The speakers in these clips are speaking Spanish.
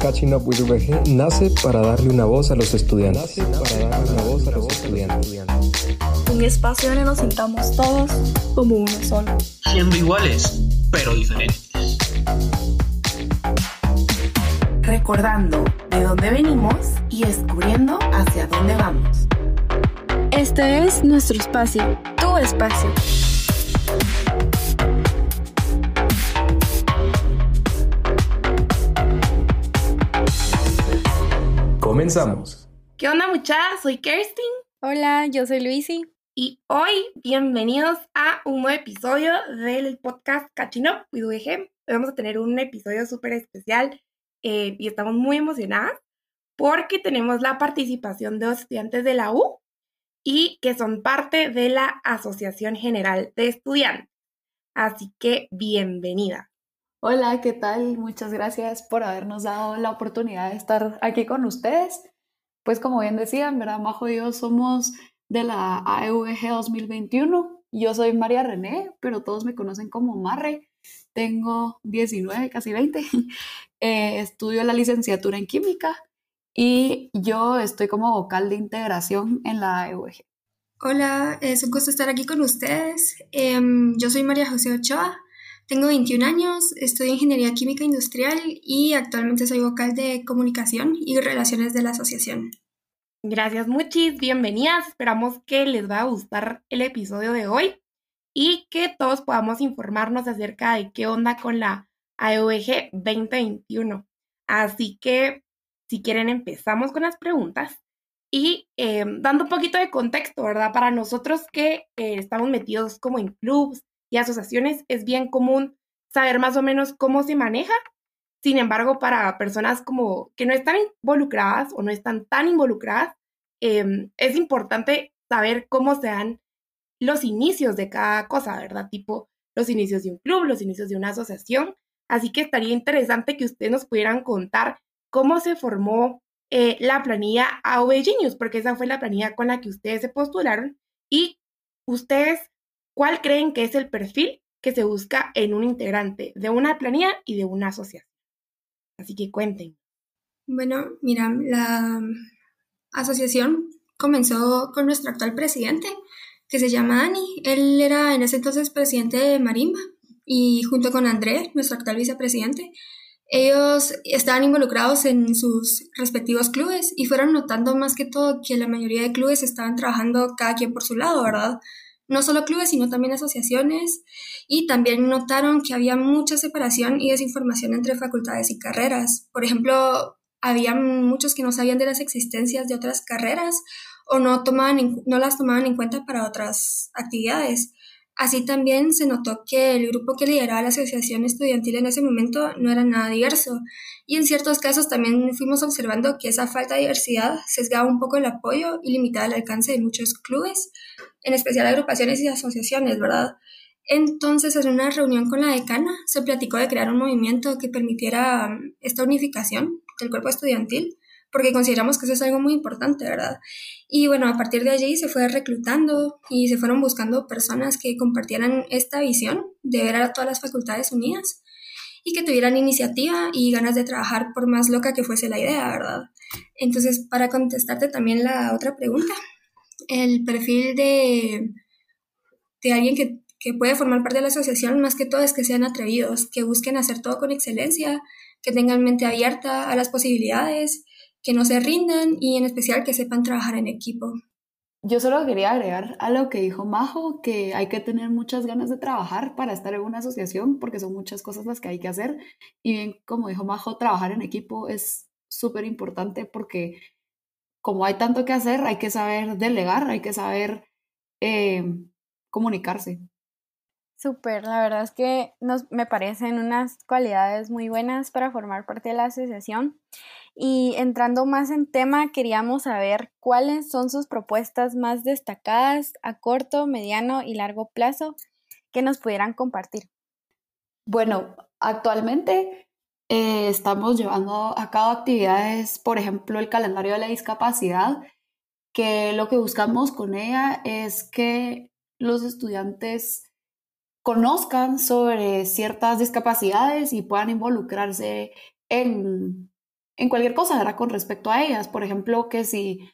Catching Up with VG nace para darle una voz a los estudiantes. para darle una voz a los estudiantes. Un espacio donde nos sintamos todos como uno solo. Siendo iguales, pero diferentes. Recordando de dónde venimos y descubriendo hacia dónde vamos. Este es nuestro espacio, tu espacio. Comenzamos. ¿Qué onda muchachas? Soy Kerstin. Hola, yo soy Luisi. Y hoy, bienvenidos a un nuevo episodio del podcast Catching Up with UEG. Hoy vamos a tener un episodio súper especial eh, y estamos muy emocionadas porque tenemos la participación de los estudiantes de la U y que son parte de la Asociación General de Estudiantes. Así que bienvenida. Hola, ¿qué tal? Muchas gracias por habernos dado la oportunidad de estar aquí con ustedes. Pues como bien decían, ¿verdad? Majo y yo somos de la AEVG 2021. Yo soy María René, pero todos me conocen como Marre. Tengo 19, casi 20. Eh, estudio la licenciatura en química y yo estoy como vocal de integración en la AEVG. Hola, es un gusto estar aquí con ustedes. Em, yo soy María José Ochoa, tengo 21 años, estudio Ingeniería Química Industrial y actualmente soy vocal de Comunicación y Relaciones de la Asociación. Gracias muchis, bienvenidas. Esperamos que les va a gustar el episodio de hoy y que todos podamos informarnos acerca de qué onda con la AEOG 2021. Así que, si quieren, empezamos con las preguntas y eh, dando un poquito de contexto, ¿verdad? Para nosotros que eh, estamos metidos como en clubs y asociaciones, es bien común saber más o menos cómo se maneja. Sin embargo, para personas como que no están involucradas o no están tan involucradas, em, es importante saber cómo se dan los inicios de cada cosa, ¿verdad? Tipo los inicios de un club, los inicios de una asociación. Así que estaría interesante que ustedes nos pudieran contar cómo se formó eh, la planilla AV Genius, porque esa fue la planilla con la que ustedes se postularon y ustedes ¿Cuál creen que es el perfil que se busca en un integrante de una planilla y de una asociación? Así que cuenten. Bueno, mira, la asociación comenzó con nuestro actual presidente, que se llama Dani. Él era en ese entonces presidente de Marimba y junto con André, nuestro actual vicepresidente, ellos estaban involucrados en sus respectivos clubes y fueron notando más que todo que la mayoría de clubes estaban trabajando cada quien por su lado, ¿verdad? No solo clubes, sino también asociaciones, y también notaron que había mucha separación y desinformación entre facultades y carreras. Por ejemplo, había muchos que no sabían de las existencias de otras carreras o no, tomaban no las tomaban en cuenta para otras actividades. Así también se notó que el grupo que lideraba la asociación estudiantil en ese momento no era nada diverso y en ciertos casos también fuimos observando que esa falta de diversidad sesgaba un poco el apoyo y limitaba el alcance de muchos clubes, en especial agrupaciones y asociaciones, ¿verdad? Entonces, en una reunión con la decana, se platicó de crear un movimiento que permitiera um, esta unificación del cuerpo estudiantil, porque consideramos que eso es algo muy importante, ¿verdad? Y bueno, a partir de allí se fue reclutando y se fueron buscando personas que compartieran esta visión de ver a todas las facultades unidas y que tuvieran iniciativa y ganas de trabajar por más loca que fuese la idea, ¿verdad? Entonces, para contestarte también la otra pregunta, el perfil de, de alguien que, que puede formar parte de la asociación, más que todo es que sean atrevidos, que busquen hacer todo con excelencia, que tengan mente abierta a las posibilidades, que no se rindan y en especial que sepan trabajar en equipo. Yo solo quería agregar a lo que dijo Majo, que hay que tener muchas ganas de trabajar para estar en una asociación, porque son muchas cosas las que hay que hacer. Y bien, como dijo Majo, trabajar en equipo es súper importante porque como hay tanto que hacer, hay que saber delegar, hay que saber eh, comunicarse. Súper, la verdad es que nos, me parecen unas cualidades muy buenas para formar parte de la asociación. Y entrando más en tema, queríamos saber cuáles son sus propuestas más destacadas a corto, mediano y largo plazo que nos pudieran compartir. Bueno, actualmente eh, estamos llevando a cabo actividades, por ejemplo, el calendario de la discapacidad, que lo que buscamos con ella es que los estudiantes conozcan sobre ciertas discapacidades y puedan involucrarse en, en cualquier cosa, ¿verdad? Con respecto a ellas. Por ejemplo, que si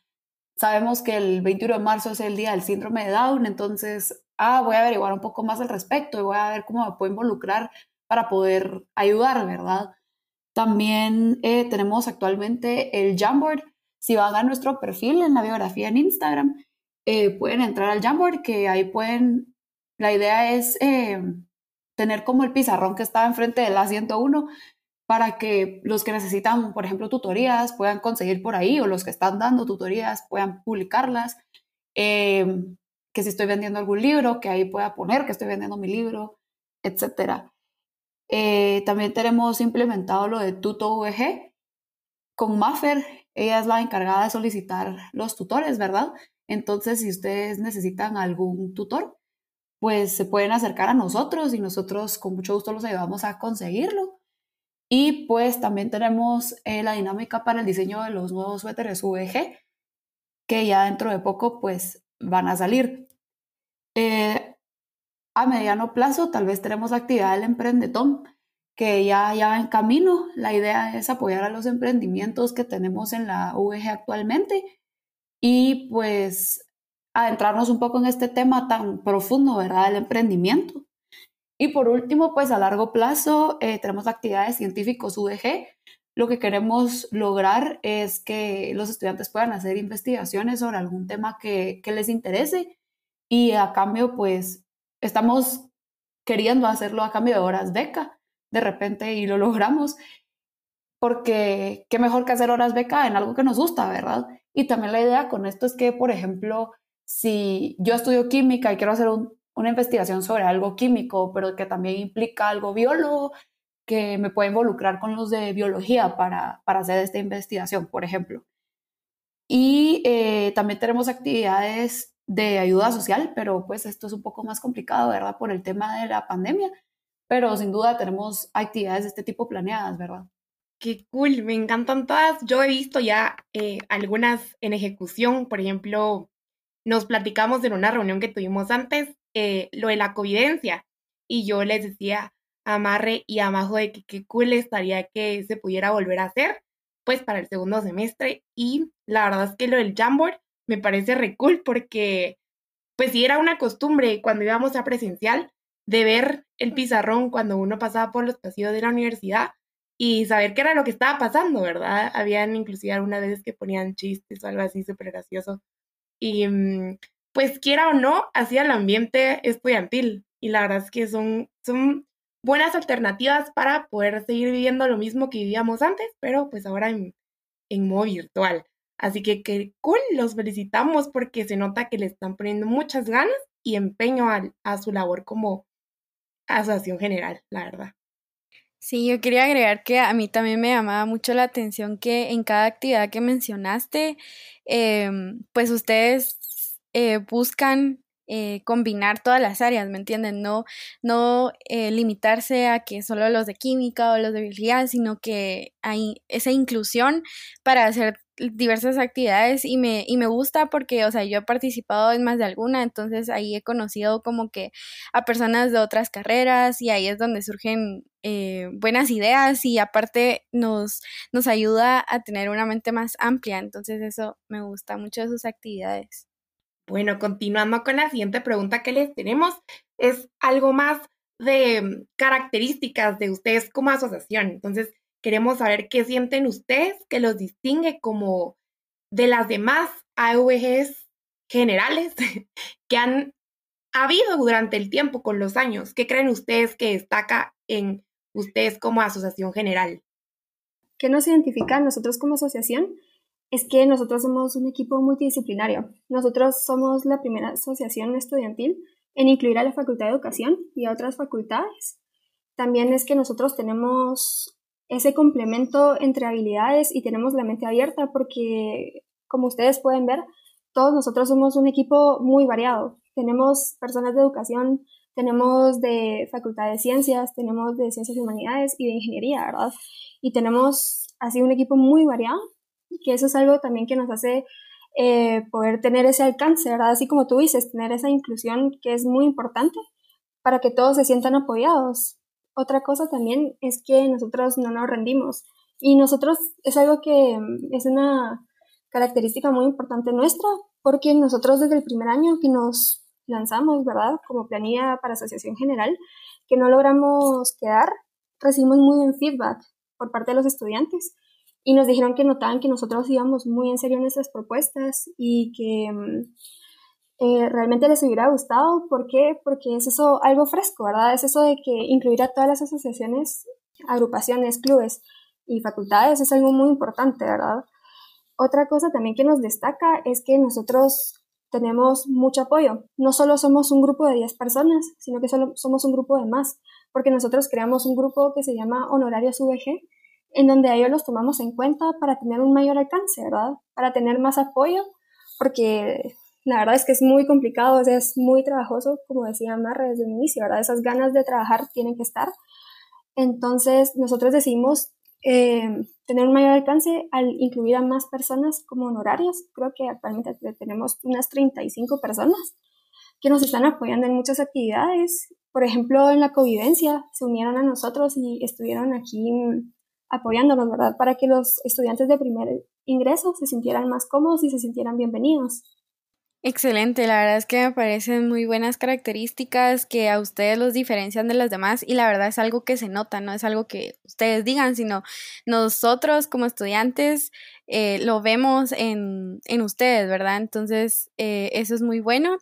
sabemos que el 21 de marzo es el día del síndrome de Down, entonces, ah, voy a averiguar un poco más al respecto y voy a ver cómo me puedo involucrar para poder ayudar, ¿verdad? También eh, tenemos actualmente el Jamboard. Si van a nuestro perfil en la biografía en Instagram, eh, pueden entrar al Jamboard, que ahí pueden, la idea es eh, tener como el pizarrón que está enfrente del A101 para que los que necesitan, por ejemplo, tutorías puedan conseguir por ahí o los que están dando tutorías puedan publicarlas. Em, que si estoy vendiendo algún libro, que ahí pueda poner que estoy vendiendo mi libro, etc. Eh, también tenemos implementado lo de TutoVG con Maffer. Ella es la encargada de solicitar los tutores, ¿verdad? Entonces, si ustedes necesitan algún tutor, pues se pueden acercar a nosotros y nosotros con mucho gusto los ayudamos a conseguirlo. Y pues también tenemos eh, la dinámica para el diseño de los nuevos suéteres VG, que ya dentro de poco pues van a salir. Eh, a mediano plazo tal vez tenemos la actividad del emprendetón, que ya, ya va en camino. La idea es apoyar a los emprendimientos que tenemos en la VG actualmente y pues adentrarnos un poco en este tema tan profundo, ¿verdad? El emprendimiento. Y por último, pues a largo plazo eh, tenemos actividades científicos UDG. Lo que queremos lograr es que los estudiantes puedan hacer investigaciones sobre algún tema que, que les interese y a cambio, pues estamos queriendo hacerlo a cambio de horas beca de repente y lo logramos porque qué mejor que hacer horas beca en algo que nos gusta, ¿verdad? Y también la idea con esto es que, por ejemplo, si yo estudio química y quiero hacer un, una investigación sobre algo químico, pero que también implica algo biólogo, que me puede involucrar con los de biología para, para hacer esta investigación, por ejemplo. Y eh, también tenemos actividades de ayuda social, pero pues esto es un poco más complicado, ¿verdad? Por el tema de la pandemia, pero sin duda tenemos actividades de este tipo planeadas, ¿verdad? Qué cool, me encantan todas. Yo he visto ya eh, algunas en ejecución, por ejemplo, nos platicamos en una reunión que tuvimos antes eh, lo de la covidencia y yo les decía a Marre y a Majo de que qué cool estaría que se pudiera volver a hacer pues para el segundo semestre y la verdad es que lo del Jamboard me parece re porque pues sí era una costumbre cuando íbamos a presencial de ver el pizarrón cuando uno pasaba por los pasillos de la universidad y saber qué era lo que estaba pasando, ¿verdad? Habían inclusive algunas veces que ponían chistes o algo así súper gracioso. Y mm, pues quiera o no, hacía el ambiente estudiantil. Y la verdad es que son, son buenas alternativas para poder seguir viviendo lo mismo que vivíamos antes, pero pues ahora en, en modo virtual. Así que qué cool, los felicitamos porque se nota que le están poniendo muchas ganas y empeño a, a su labor como asociación general, la verdad. Sí, yo quería agregar que a mí también me llamaba mucho la atención que en cada actividad que mencionaste, em, pues ustedes eh, buscan eh, combinar todas las áreas, ¿me entienden? No, no eh, limitarse a que solo los de química o los de biología, sino que hay esa inclusión para hacer diversas actividades y me, y me gusta porque, o sea, yo he participado en más de alguna, entonces ahí he conocido como que a personas de otras carreras y ahí es donde surgen eh, buenas ideas y aparte nos, nos ayuda a tener una mente más amplia, entonces eso me gusta mucho de sus actividades. Bueno, continuando con la siguiente pregunta que les tenemos, es algo más de características de ustedes como asociación. Entonces, Queremos saber qué sienten ustedes que los distingue como de las demás AVGs generales que han habido durante el tiempo con los años. ¿Qué creen ustedes que destaca en ustedes como asociación general? ¿Qué nos identifica a nosotros como asociación? Es que nosotros somos un equipo multidisciplinario. Nosotros somos la primera asociación estudiantil en incluir a la Facultad de Educación y a otras facultades. También es que nosotros tenemos ese complemento entre habilidades y tenemos la mente abierta porque, como ustedes pueden ver, todos nosotros somos un equipo muy variado. Tenemos personas de educación, tenemos de facultad de ciencias, tenemos de ciencias y humanidades y de ingeniería, ¿verdad? Y tenemos así un equipo muy variado, que eso es algo también que nos hace eh, poder tener ese alcance, ¿verdad? Así como tú dices, tener esa inclusión que es muy importante para que todos se sientan apoyados. Otra cosa también es que nosotros no nos rendimos Y nosotros es algo que mm, es una característica muy importante nuestra, porque nosotros desde el primer año que nos lanzamos, ¿verdad? Como planilla para Asociación General, que no logramos quedar, recibimos muy buen feedback por parte de los estudiantes y nos dijeron que notaban que nosotros íbamos muy en serio en nuestras propuestas y que mm, eh, realmente les hubiera gustado. ¿Por qué? Porque es eso algo fresco, ¿verdad? Es eso de que incluir a todas las asociaciones, agrupaciones, clubes y facultades es algo muy importante, ¿verdad? Otra cosa también que nos destaca es que nosotros tenemos mucho apoyo. No solo somos un grupo de 10 personas, sino que solo somos un grupo de más, porque nosotros creamos un grupo que se llama Honorarios VG, en donde ellos los tomamos en cuenta para tener un mayor alcance, ¿verdad? Para tener más apoyo, porque la verdad es que es muy complicado, es muy trabajoso, como decía Marra desde el inicio, ¿verdad? Esas ganas de trabajar tienen que estar. Entonces, nosotros decidimos eh, tener un mayor alcance al incluir a más personas como honorarios. Creo que actualmente tenemos unas 35 personas que nos están apoyando en muchas actividades. Por ejemplo, en la convivencia se unieron a nosotros y estuvieron aquí apoyándonos, ¿verdad? Para que los estudiantes de primer ingreso se sintieran más cómodos y se sintieran bienvenidos. Excelente, la verdad es que me parecen muy buenas características que a ustedes los diferencian de las demás y la verdad es algo que se nota, no es algo que ustedes digan, sino nosotros como estudiantes eh, lo vemos en, en, ustedes, ¿verdad? Entonces, eh, eso es muy bueno.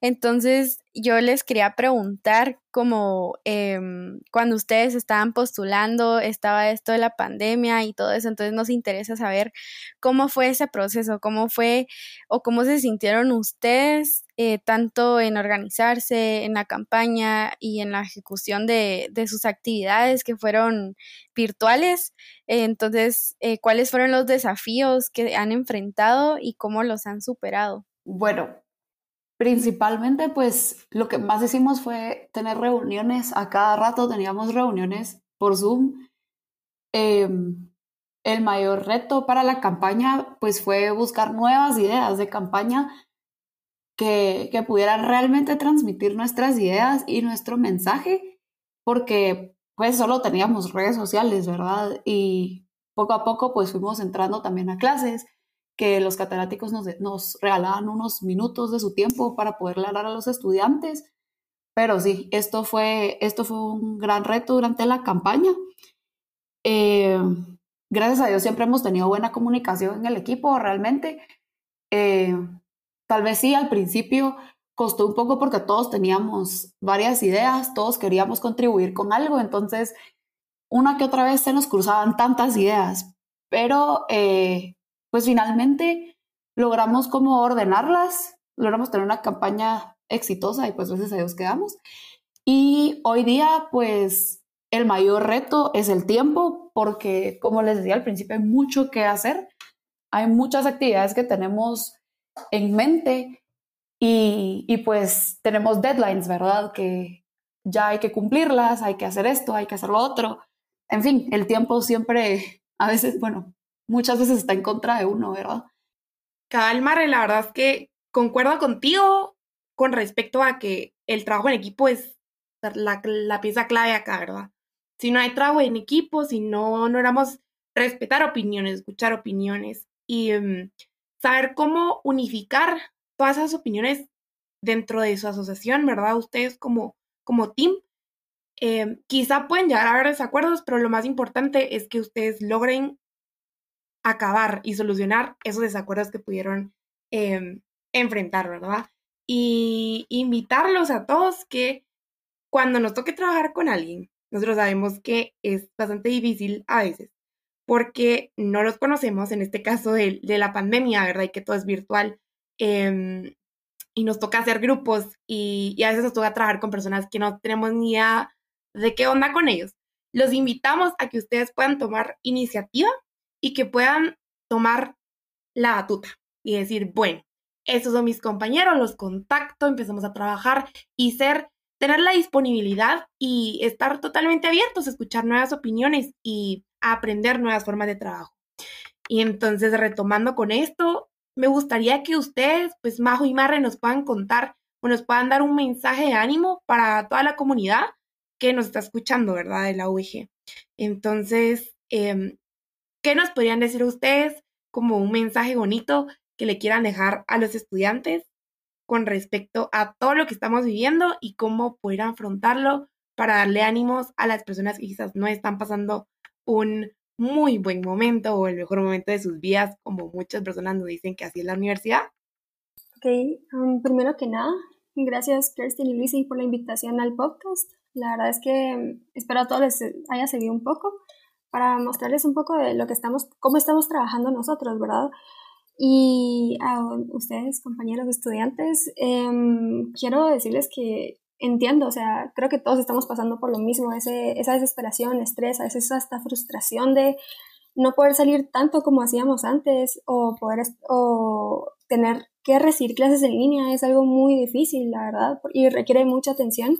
Entonces, yo les quería preguntar, como em, cuando ustedes estaban postulando, estaba esto de la pandemia y todo eso, entonces nos interesa saber cómo fue ese proceso, cómo fue o cómo se sintieron ustedes eh, tanto en organizarse, en la campaña y en la ejecución de, de sus actividades que fueron virtuales. entonces, eh, ¿cuáles fueron los desafíos que han enfrentado y cómo los han superado? Bueno, Principalmente, pues lo que más hicimos fue tener reuniones a cada rato, teníamos reuniones por Zoom. Em, el mayor reto para la campaña, pues fue buscar nuevas ideas de campaña que, que pudieran realmente transmitir nuestras ideas y nuestro mensaje, porque pues solo teníamos redes sociales, ¿verdad? Y poco a poco pues fuimos entrando también a clases que los catedráticos nos, nos regalaban unos minutos de su tiempo para poderle hablar a los estudiantes. Pero sí, esto fue, esto fue un gran reto durante la campaña. Eh, gracias a Dios siempre hemos tenido buena comunicación en el equipo, realmente. Eh, tal vez sí, al principio costó un poco porque todos teníamos varias ideas, todos queríamos contribuir con algo, entonces una que otra vez se nos cruzaban tantas ideas, pero eh, pues finalmente logramos como ordenarlas, logramos tener una campaña exitosa y pues gracias a Dios quedamos. Y hoy día pues el mayor reto es el tiempo porque como les decía al principio hay mucho que hacer, hay muchas actividades que tenemos en mente y, y pues tenemos deadlines, ¿verdad? Que ya hay que cumplirlas, hay que hacer esto, hay que hacer lo otro. En fin, el tiempo siempre, a veces, bueno, muchas veces está en contra de uno, ¿verdad? Calmar, la verdad es que concuerdo contigo con respecto a que el trabajo en equipo es la, la pieza clave acá, ¿verdad? Si no hay trabajo en equipo, si no, no éramos respetar opiniones, escuchar opiniones y em, saber cómo unificar todas esas opiniones dentro de su asociación, ¿verdad? Ustedes como, como team, em, quizá pueden llegar a haber desacuerdos, pero lo más importante es que ustedes logren acabar y solucionar esos desacuerdos que pudieron em, enfrentar, ¿verdad? Y invitarlos a todos que cuando nos toque trabajar con alguien, nosotros sabemos que es bastante difícil a veces, porque no los conocemos, en este caso de, la pandemia, ¿verdad? Y que todo es virtual. Em, y nos toca hacer grupos y, y, a veces nos toca trabajar con personas que no tenemos ni idea de qué onda con ellos. Los invitamos a que ustedes puedan tomar iniciativa y que puedan tomar la batuta y decir, bueno, estos son mis compañeros, los contacto, empezamos a trabajar y ser, tener la disponibilidad y estar totalmente abiertos a escuchar nuevas opiniones y aprender nuevas formas de trabajo. Y entonces, retomando con esto, me gustaría que ustedes, pues Majo y Marre, nos puedan contar o nos puedan dar un mensaje de ánimo para toda la comunidad que nos está escuchando, ¿verdad? De la UG. Entonces, eh, ¿qué nos podrían decir ustedes como un mensaje bonito que le quieran dejar a los estudiantes con respecto a todo lo que estamos viviendo y cómo poder afrontarlo para darle ánimos a las personas que quizás no están pasando un muy buen momento o el mejor momento de sus vidas, como muchas personas nos dicen que así es la universidad? Ok, um, primero que nada, gracias Kirsten y Lucy por la invitación al podcast. La verdad es que um, espero a todos les haya servido un poco para mostrarles un poco de lo que estamos, cómo estamos trabajando nosotros, ¿verdad? Y a ustedes, compañeros estudiantes, em, quiero decirles que entiendo, o sea, creo que todos estamos pasando por lo mismo, ese, esa desesperación, estrés, a veces hasta frustración de no poder salir tanto como hacíamos antes o poder o tener que recibir clases en línea es algo muy difícil, la verdad, y requiere mucha atención,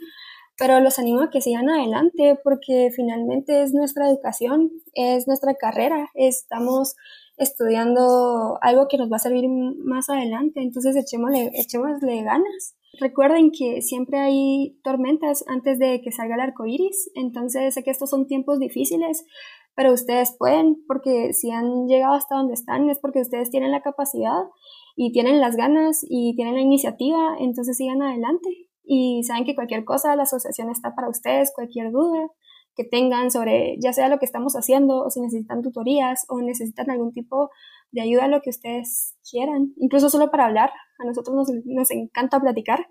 pero los animo a que sigan adelante porque finalmente es nuestra educación, es nuestra carrera, estamos estudiando algo que nos va a servir más adelante, entonces echémosle, echémosle ganas. Recuerden que siempre hay tormentas antes de que salga el arco iris, entonces sé que estos son tiempos difíciles, pero ustedes pueden, porque si han llegado hasta donde están es porque ustedes tienen la capacidad y tienen las ganas y tienen la iniciativa, entonces sigan adelante. Y saben que cualquier cosa, la asociación está para ustedes, cualquier duda que tengan sobre ya sea lo que estamos haciendo o si necesitan tutorías o necesitan algún tipo de ayuda, lo que ustedes quieran, incluso solo para hablar. A nosotros nos, nos encanta platicar.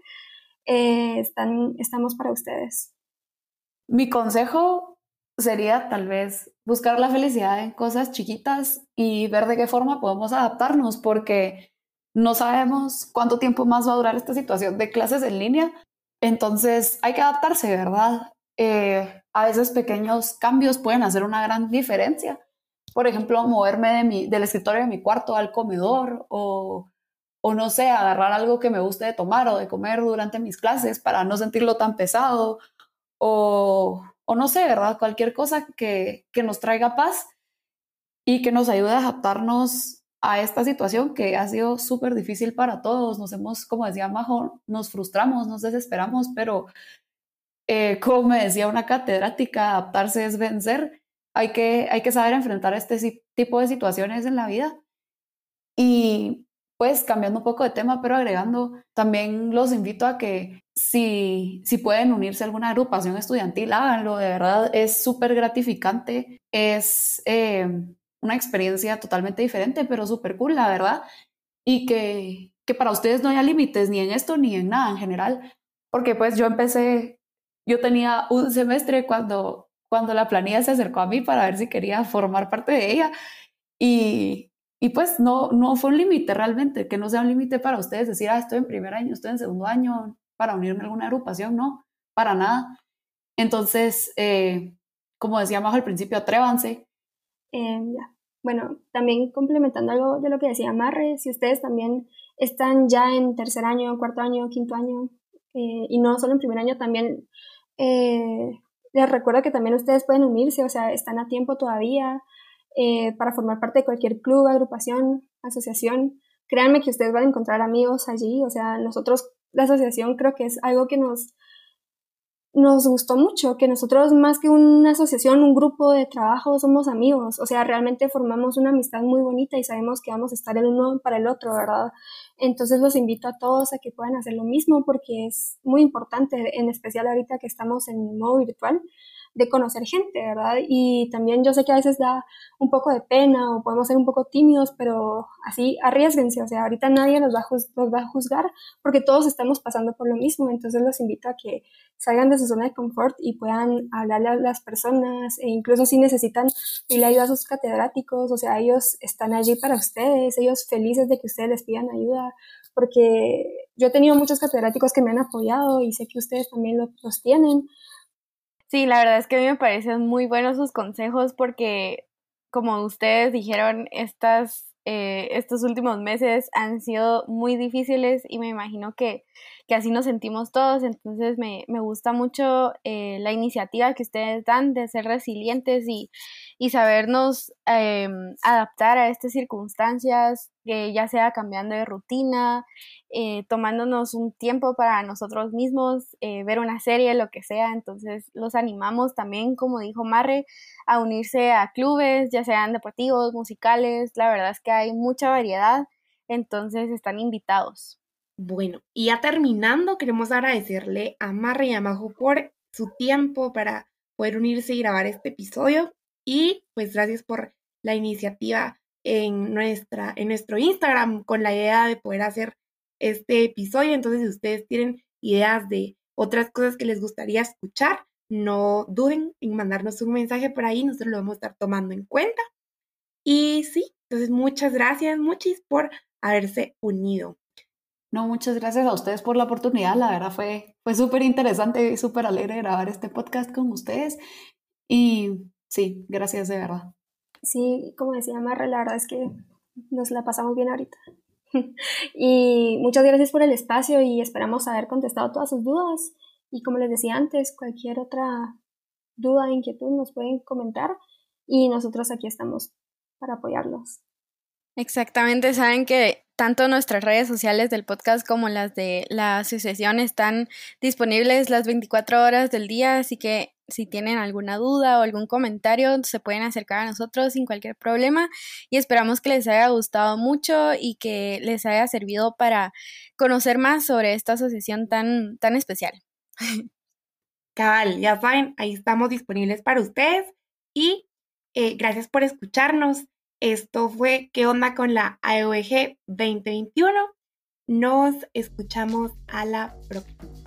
Eh, están, estamos para ustedes. Mi consejo sería tal vez buscar la felicidad en cosas chiquitas y ver de qué forma podemos adaptarnos, porque no sabemos cuánto tiempo más va a durar esta situación de clases en línea. Entonces hay que adaptarse, ¿verdad? Eh, a veces pequeños cambios pueden hacer una gran diferencia. Por ejemplo, moverme de mi, del escritorio de mi cuarto al comedor o, o no sé, agarrar algo que me guste de tomar o de comer durante mis clases para no sentirlo tan pesado o o no sé, ¿verdad? Cualquier cosa que, nos traiga paz y que nos ayude a adaptarnos a esta situación que ha sido súper difícil para todos. Nos hemos, como decía Majo, nos frustramos, nos desesperamos, pero eh, como me decía una catedrática, adaptarse es vencer. Hay que, hay que saber enfrentar este tipo de situaciones en la vida. Y pues cambiando un poco de tema, pero agregando, también los invito a que si, si pueden unirse a alguna agrupación estudiantil, háganlo, de verdad es súper gratificante, es eh, una experiencia totalmente diferente, pero súper cool, la verdad, y que, que para ustedes no haya límites ni en esto ni en nada en general, porque pues yo empecé, yo tenía un semestre cuando, cuando la planilla se acercó a mí para ver si quería formar parte de ella y y pues no, no fue un límite realmente, que no sea un límite para ustedes decir, ah, estoy en primer año, estoy en segundo año, para unirme a alguna agrupación, no, para nada. Entonces, eh, como decíamos al principio, atrévanse. Eh, bueno, también complementando algo de lo que decía Marre, si ustedes también están ya en tercer año, cuarto año, quinto año, eh, y no solo en primer año, también les recuerdo que también ustedes pueden unirse, o sea, están a tiempo todavía. Eh, para formar parte de cualquier club, agrupación, asociación. Créanme que ustedes van a encontrar amigos allí, o sea, nosotros, la asociación creo que es algo que nos, nos gustó mucho, que nosotros más que una asociación, un grupo de trabajo, somos amigos, o sea, realmente formamos una amistad muy bonita y sabemos que vamos a estar el uno para el otro, ¿verdad? Entonces los invito a todos a que puedan hacer lo mismo porque es muy importante, en especial ahorita que estamos en modo virtual, de conocer gente, ¿verdad? Y también yo sé que a veces da un poco de pena o podemos ser un poco tímidos, pero así arriesguense, o sea, ahorita nadie nos va, a va a juzgar porque todos estamos pasando por lo mismo, entonces los invito a que salgan de su zona de confort y puedan hablarle a las personas e incluso si necesitan pedirle ayuda a sus catedráticos, o sea, ellos están allí para ustedes, ellos felices de que ustedes les pidan ayuda, porque yo he tenido muchos catedráticos que me han apoyado y sé que ustedes también los tienen. Sí, la verdad es que a mí me parecen muy buenos sus consejos porque, como ustedes dijeron, estas, eh, estos últimos meses han sido muy difíciles y me imagino que, que así nos sentimos todos. Entonces me, gusta mucho eh, la iniciativa que ustedes dan de ser resilientes y, sabernos em, adaptar a estas circunstancias, que ya sea cambiando de rutina, eh, tomándonos un tiempo para nosotros mismos, eh, ver una serie, lo que sea. Entonces los animamos también, como dijo Marre, a unirse a clubes, ya sean deportivos, musicales. La verdad es que hay mucha variedad, entonces están invitados. Bueno, y ya terminando, queremos agradecerle a Marre y a Majo por su tiempo para poder unirse y grabar este episodio. Y pues gracias por la iniciativa en, nuestra, en nuestro Instagram con la idea de poder hacer este episodio. Entonces, si ustedes tienen ideas de otras cosas que les gustaría escuchar, no duden en mandarnos un mensaje por ahí, nosotros lo vamos a estar tomando en cuenta. Y sí, entonces muchas gracias, muchis, por haberse unido. No, muchas gracias a ustedes por la oportunidad. La verdad fue, fue súper interesante y súper alegre grabar este podcast con ustedes. Y sí, gracias de verdad. Sí, como decía Marra, la verdad es que nos la pasamos bien ahorita. y muchas gracias por el espacio y esperamos haber contestado todas sus dudas. Y como les decía antes, cualquier otra duda, inquietud nos pueden comentar y nosotros aquí estamos para apoyarlos. Exactamente, saben que tanto nuestras redes sociales del podcast como las de la asociación están disponibles las 24 horas del día, así que si tienen alguna duda o algún comentario, se pueden acercar a nosotros sin cualquier problema y esperamos que les haya gustado mucho y que les haya servido para conocer más sobre esta asociación tan, tan especial. Cabal, ya saben, ahí estamos disponibles para ustedes y eh, gracias por escucharnos. Esto fue ¿Qué onda con la AOG 2021? Nos escuchamos a la próxima.